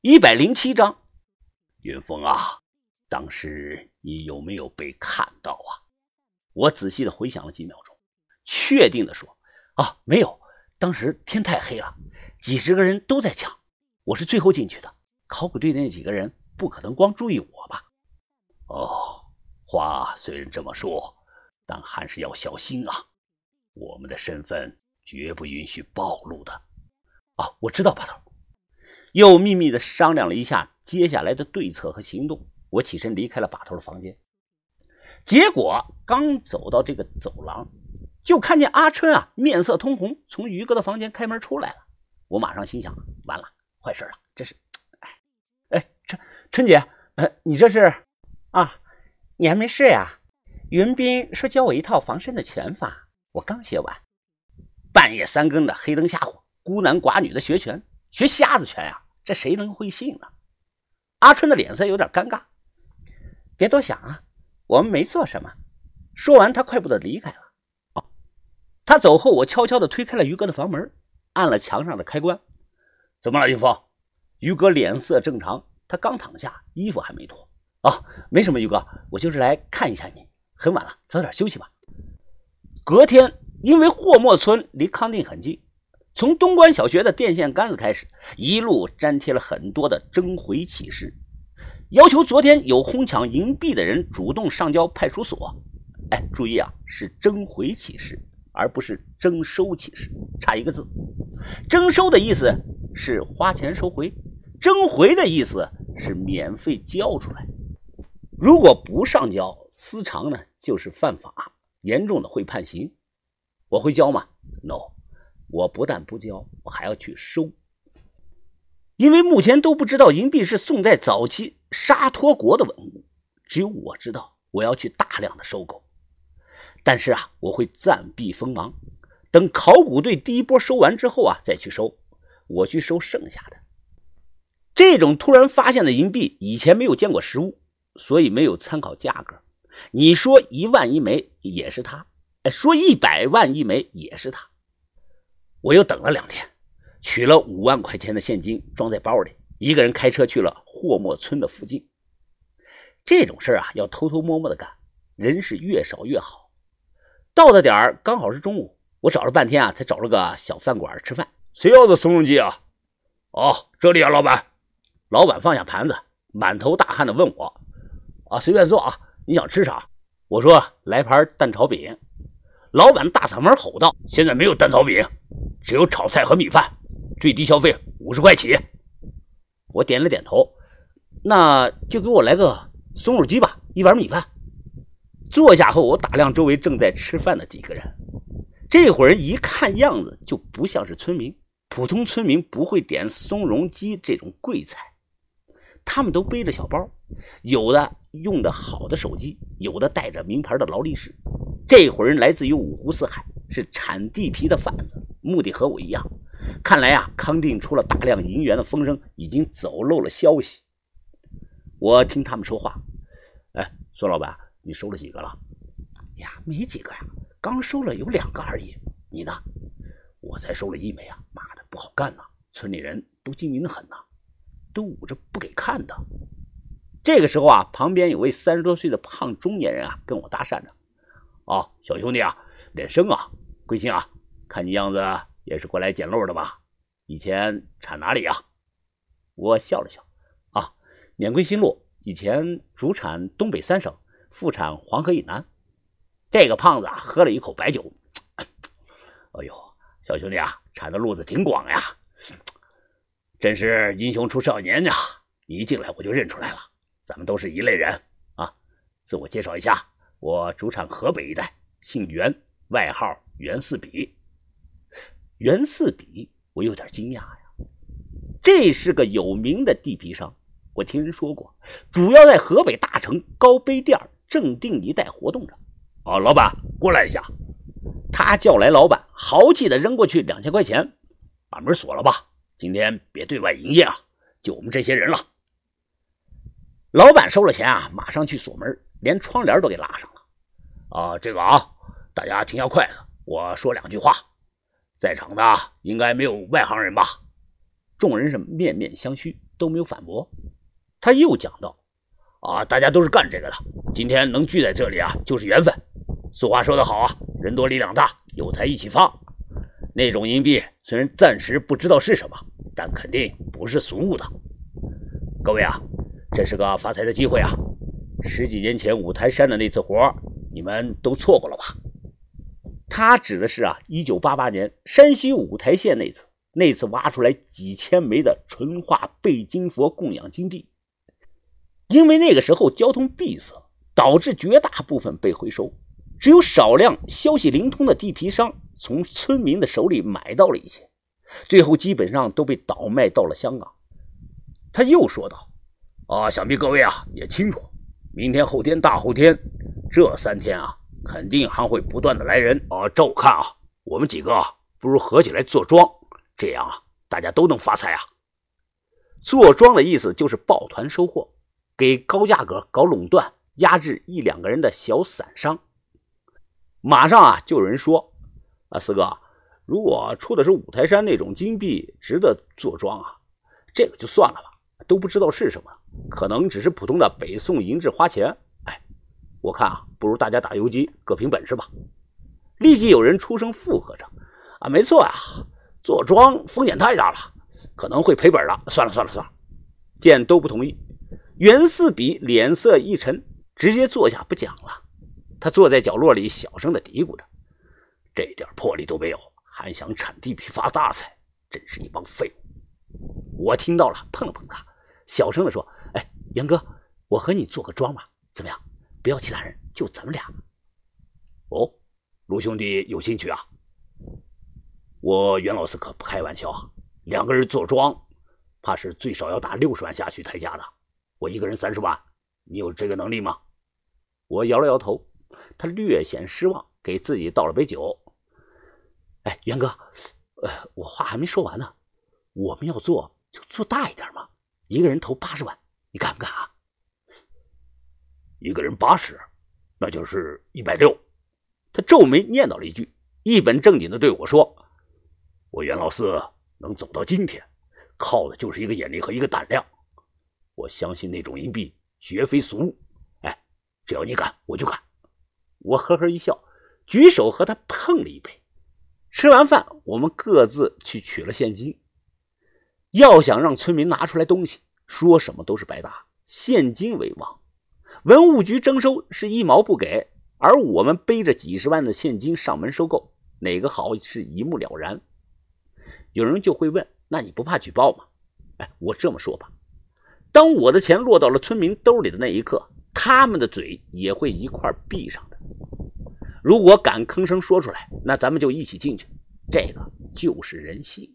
一百零七章。云峰啊，当时你有没有被看到啊？我仔细的回想了几秒钟，确定的说：“啊，没有。当时天太黑了，几十个人都在抢，我是最后进去的。考古队的那几个人不可能光注意我吧？”哦，话虽然这么说，但还是要小心啊。我们的身份绝不允许暴露的。哦，我知道，把头。又秘密的商量了一下接下来的对策和行动。我起身离开了把头的房间。结果刚走到这个走廊，就看见阿春啊，面色通红，从于哥的房间开门出来了。我马上心想：完了，坏事了！这是……哎哎，春春姐，呃，你这是？啊，你还没睡啊？云斌说教我一套防身的拳法，我刚学完。半夜三更的，黑灯瞎火，孤男寡女的学拳。学瞎子拳呀，这谁能会信呢？阿春的脸色有点尴尬。别多想啊，我们没做什么。说完，他快步的离开了。哦，他走后，我悄悄的推开了于哥的房门，按了墙上的开关。怎么了，云峰？于哥脸色正常，他刚躺下，衣服还没脱。哦，没什么，于哥，我就是来看一下你。很晚了，早点休息吧。隔天，因为霍莫村离康定很近。从东关小学的电线杆子开始，一路粘贴了很多的征回启事，要求昨天有哄抢银币的人主动上交派出所。哎，注意啊，是征回启事，而不是征收启事，差一个字。征收的意思是花钱收回，征回的意思是免费交出来。如果不上交，私藏呢就是犯法，严重的会判刑。我会交吗？No。我不但不交，我还要去收，因为目前都不知道银币是宋代早期沙陀国的文物，只有我知道。我要去大量的收购，但是啊，我会暂避锋芒，等考古队第一波收完之后啊，再去收。我去收剩下的这种突然发现的银币，以前没有见过实物，所以没有参考价格。你说一万一枚也是他，哎，说一百万一枚也是他。我又等了两天，取了五万块钱的现金装在包里，一个人开车去了霍莫村的附近。这种事啊，要偷偷摸摸的干，人是越少越好。到的点儿刚好是中午，我找了半天啊，才找了个小饭馆吃饭。谁要的松茸鸡啊？哦，这里啊，老板。老板放下盘子，满头大汗的问我：“啊，随便坐啊，你想吃啥？”我说：“来盘蛋炒饼。”老板大嗓门吼道：“现在没有蛋炒饼。”只有炒菜和米饭，最低消费五十块起。我点了点头，那就给我来个松肉鸡吧，一碗米饭。坐下后，我打量周围正在吃饭的几个人，这伙人一看样子就不像是村民，普通村民不会点松茸鸡这种贵菜。他们都背着小包，有的用的好的手机，有的带着名牌的劳力士。这伙人来自于五湖四海。是产地皮的贩子，目的和我一样。看来啊，康定出了大量银元的风声已经走漏了消息。我听他们说话，哎，孙老板，你收了几个了？呀，没几个呀，刚收了有两个而已。你呢？我才收了一枚啊！妈的，不好干呐！村里人都精明的很呐，都捂着不给看的。这个时候啊，旁边有位三十多岁的胖中年人啊，跟我搭讪着：“哦，小兄弟啊。”脸生啊，贵姓啊？看你样子也是过来捡漏的吧？以前产哪里呀？我笑了笑，啊，碾贵新路，以前主产东北三省，副产黄河以南。这个胖子啊，喝了一口白酒，哎呦，小兄弟啊，产的路子挺广呀，真是英雄出少年呀！一进来我就认出来了，咱们都是一类人啊。自我介绍一下，我主产河北一带，姓袁。外号袁四比，袁四比，我有点惊讶呀。这是个有名的地皮商，我听人说过，主要在河北大城高碑店正定一带活动着。啊，老板，过来一下。他叫来老板，豪气的扔过去两千块钱，把门锁了吧，今天别对外营业啊，就我们这些人了。老板收了钱啊，马上去锁门，连窗帘都给拉上了。啊，这个啊。大家停下筷子，我说两句话。在场的应该没有外行人吧？众人是面面相觑。都没有反驳。他又讲道：“啊，大家都是干这个的，今天能聚在这里啊，就是缘分。俗话说得好啊，人多力量大，有财一起发。那种银币虽然暂时不知道是什么，但肯定不是俗物的。各位啊，这是个发财的机会啊！十几年前五台山的那次活，你们都错过了吧？”他指的是啊，一九八八年山西五台县那次，那次挖出来几千枚的纯化背金佛供养金币。因为那个时候交通闭塞，导致绝大部分被回收，只有少量消息灵通的地皮商从村民的手里买到了一些，最后基本上都被倒卖到了香港。他又说道：“啊，想必各位啊也清楚，明天、后天、大后天这三天啊。”肯定还会不断的来人啊！照我看啊，我们几个不如合起来做庄，这样啊，大家都能发财啊！做庄的意思就是抱团收货，给高价格搞垄断，压制一两个人的小散商。马上啊，就有人说啊，四哥，如果出的是五台山那种金币，值得做庄啊？这个就算了吧，都不知道是什么，可能只是普通的北宋银质花钱。我看啊，不如大家打游击，各凭本事吧。立即有人出声附和着：“啊，没错啊，做庄风险太大了，可能会赔本的。算了算了算了。”见都不同意，袁四比脸色一沉，直接坐下不讲了。他坐在角落里，小声的嘀咕着：“这点魄力都没有，还想铲地皮发大财，真是一帮废物！”我听到了，碰了碰他，小声的说：“哎，袁哥，我和你做个庄吧，怎么样？”不要其他人，就咱们俩。哦，卢兄弟有兴趣啊？我袁老四可不开玩笑啊，两个人坐庄，怕是最少要打六十万下去抬价的。我一个人三十万，你有这个能力吗？我摇了摇头，他略显失望，给自己倒了杯酒。哎，袁哥，呃，我话还没说完呢。我们要做就做大一点嘛，一个人投八十万，你敢不敢啊？一个人八十，那就是一百六。他皱眉念叨了一句，一本正经的对我说：“我袁老四能走到今天，靠的就是一个眼力和一个胆量。我相信那种银币绝非俗物。哎，只要你敢，我就敢。”我呵呵一笑，举手和他碰了一杯。吃完饭，我们各自去取了现金。要想让村民拿出来东西，说什么都是白搭，现金为王。文物局征收是一毛不给，而我们背着几十万的现金上门收购，哪个好是一目了然。有人就会问：那你不怕举报吗？哎，我这么说吧，当我的钱落到了村民兜里的那一刻，他们的嘴也会一块闭上的。如果敢吭声说出来，那咱们就一起进去。这个就是人性。